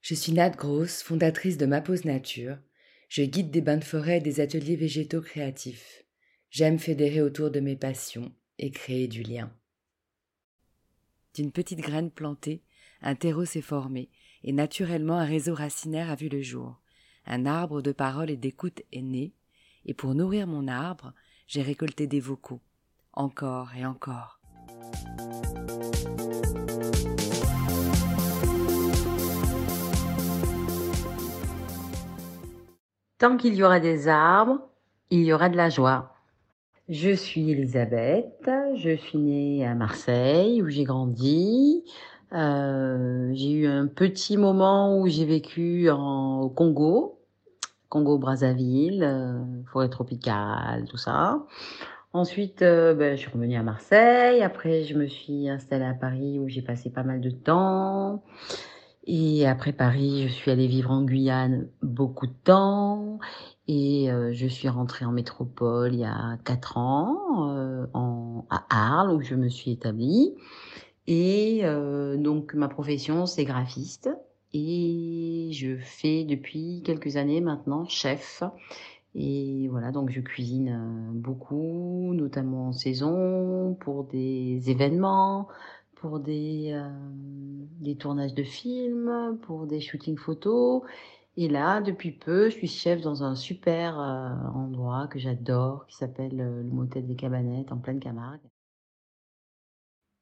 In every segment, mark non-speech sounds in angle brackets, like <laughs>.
Je suis Nat Gross, fondatrice de Ma Nature. Je guide des bains de forêt et des ateliers végétaux créatifs. J'aime fédérer autour de mes passions et créer du lien. D'une petite graine plantée, un terreau s'est formé, et naturellement un réseau racinaire a vu le jour. Un arbre de parole et d'écoute est né, et pour nourrir mon arbre, j'ai récolté des vocaux, encore et encore. Tant qu'il y aura des arbres, il y aura de la joie. Je suis Elisabeth, je suis née à Marseille où j'ai grandi. Euh, j'ai eu un petit moment où j'ai vécu au Congo, Congo-Brazzaville, euh, forêt tropicale, tout ça. Ensuite, euh, ben, je suis revenue à Marseille. Après, je me suis installée à Paris où j'ai passé pas mal de temps. Et après Paris, je suis allée vivre en Guyane beaucoup de temps. Et euh, je suis rentrée en métropole il y a quatre ans, en, à Arles, où je me suis établie. Et donc, ma profession, c'est graphiste. Et je fais depuis quelques années maintenant chef. Et voilà, donc je cuisine beaucoup, notamment en saison, pour des événements, pour des, euh, des tournages de films, pour des shootings photos. Et là, depuis peu, je suis chef dans un super euh, endroit que j'adore, qui s'appelle euh, le Motel des Cabanettes, en pleine Camargue.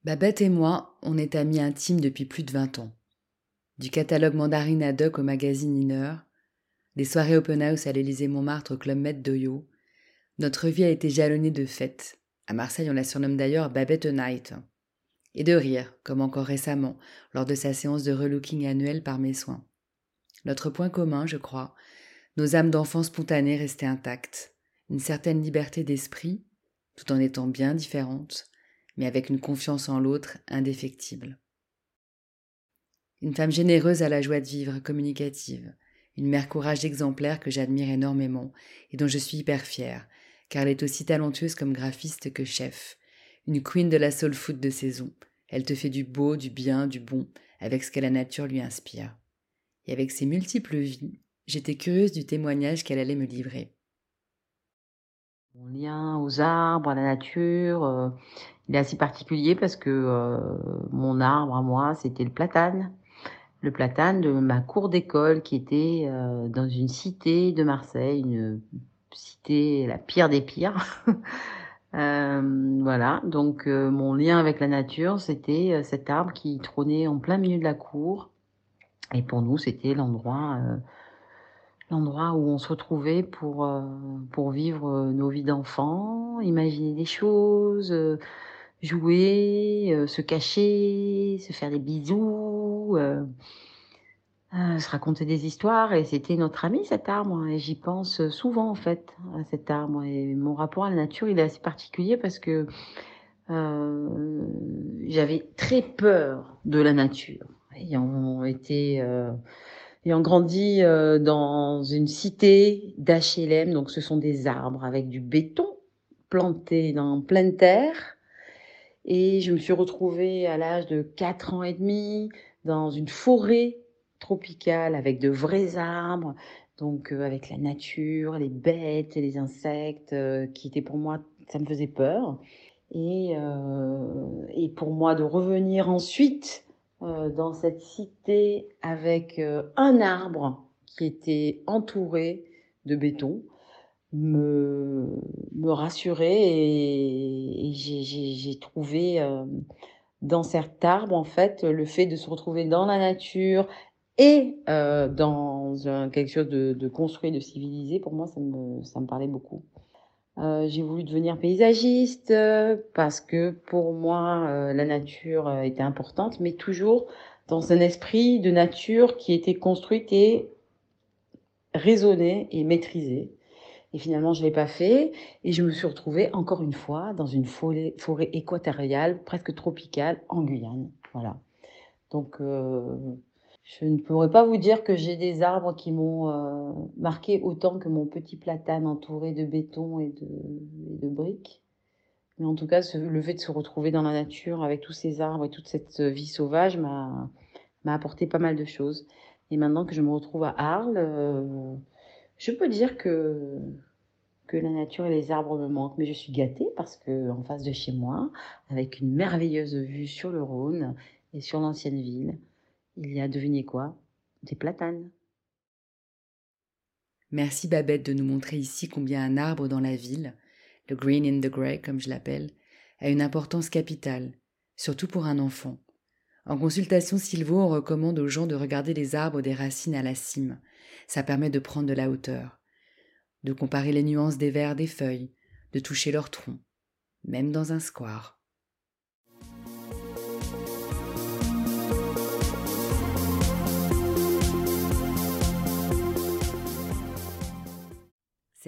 Babette et moi, on est amis intimes depuis plus de 20 ans. Du catalogue Mandarine hoc au magazine Inner, des soirées open house à l'Élysée Montmartre au Club Med d'Oyo, notre vie a été jalonnée de fêtes. À Marseille, on la surnomme d'ailleurs Babette Night et de rire, comme encore récemment, lors de sa séance de relooking annuelle par mes soins. Notre point commun, je crois, nos âmes d'enfants spontanées restaient intactes, une certaine liberté d'esprit, tout en étant bien différentes, mais avec une confiance en l'autre indéfectible. Une femme généreuse à la joie de vivre, communicative, une mère courage exemplaire que j'admire énormément et dont je suis hyper fière, car elle est aussi talentueuse comme graphiste que chef, une queen de la soul food de saison. Elle te fait du beau, du bien, du bon, avec ce que la nature lui inspire. Et avec ses multiples vies, j'étais curieuse du témoignage qu'elle allait me livrer. Mon lien aux arbres, à la nature, euh, il est assez particulier parce que euh, mon arbre à moi, c'était le platane. Le platane de ma cour d'école qui était euh, dans une cité de Marseille, une cité la pire des pires. <laughs> Euh, voilà, donc euh, mon lien avec la nature, c'était cet arbre qui trônait en plein milieu de la cour. Et pour nous, c'était l'endroit, l'endroit où on se retrouvait pour pour vivre nos vies d'enfants, imaginer des choses, jouer, se cacher, se faire des bisous. Euh, se raconter des histoires et c'était notre ami cet arbre et j'y pense souvent en fait à cet arbre. Et mon rapport à la nature il est assez particulier parce que euh, j'avais très peur de la nature ayant été euh, ayant grandi euh, dans une cité d'HLM donc ce sont des arbres avec du béton planté dans pleine terre. Et je me suis retrouvée à l'âge de 4 ans et demi dans une forêt tropicale avec de vrais arbres, donc avec la nature, les bêtes et les insectes, qui étaient pour moi, ça me faisait peur. Et, et pour moi de revenir ensuite dans cette cité avec un arbre qui était entouré de béton, me, me rassurer et, et j'ai trouvé dans cet arbre en fait le fait de se retrouver dans la nature et euh, dans quelque chose de, construit, de civilisé, pour moi, ça me, ça me parlait beaucoup. Euh, j'ai voulu devenir paysagiste euh, parce que pour moi, la nature était importante, mais toujours dans un esprit de nature qui était construite et raisonnée et maîtrisée. Et finalement, je ne l'ai pas fait. Et je me suis retrouvée encore une fois dans une forêt, forêt équatoriale, presque tropicale, en Guyane. Voilà. Donc, je ne pourrais pas vous dire que j'ai des arbres qui m'ont euh, marqué autant que mon petit platane entouré de béton et de, briques. Mais en tout cas, le fait de se retrouver dans la nature avec tous ces arbres et toute cette vie sauvage m'a apporté pas mal de choses. Et maintenant que je me retrouve à Arles, euh, je peux dire que, que la nature et les arbres me manquent. Mais je suis gâtée parce que en face de chez moi, avec une merveilleuse vue sur le Rhône et sur l'ancienne ville, il y a, devinez quoi? Des platanes. Merci Babette de nous montrer ici combien un arbre dans la ville, le green in the grey comme je l'appelle, a une importance capitale, surtout pour un enfant. En consultation Silvo, on recommande aux gens de regarder les arbres des racines à la cime. Ça permet de prendre de la hauteur, de comparer les nuances des verts des feuilles, de toucher leur tronc, même dans un square.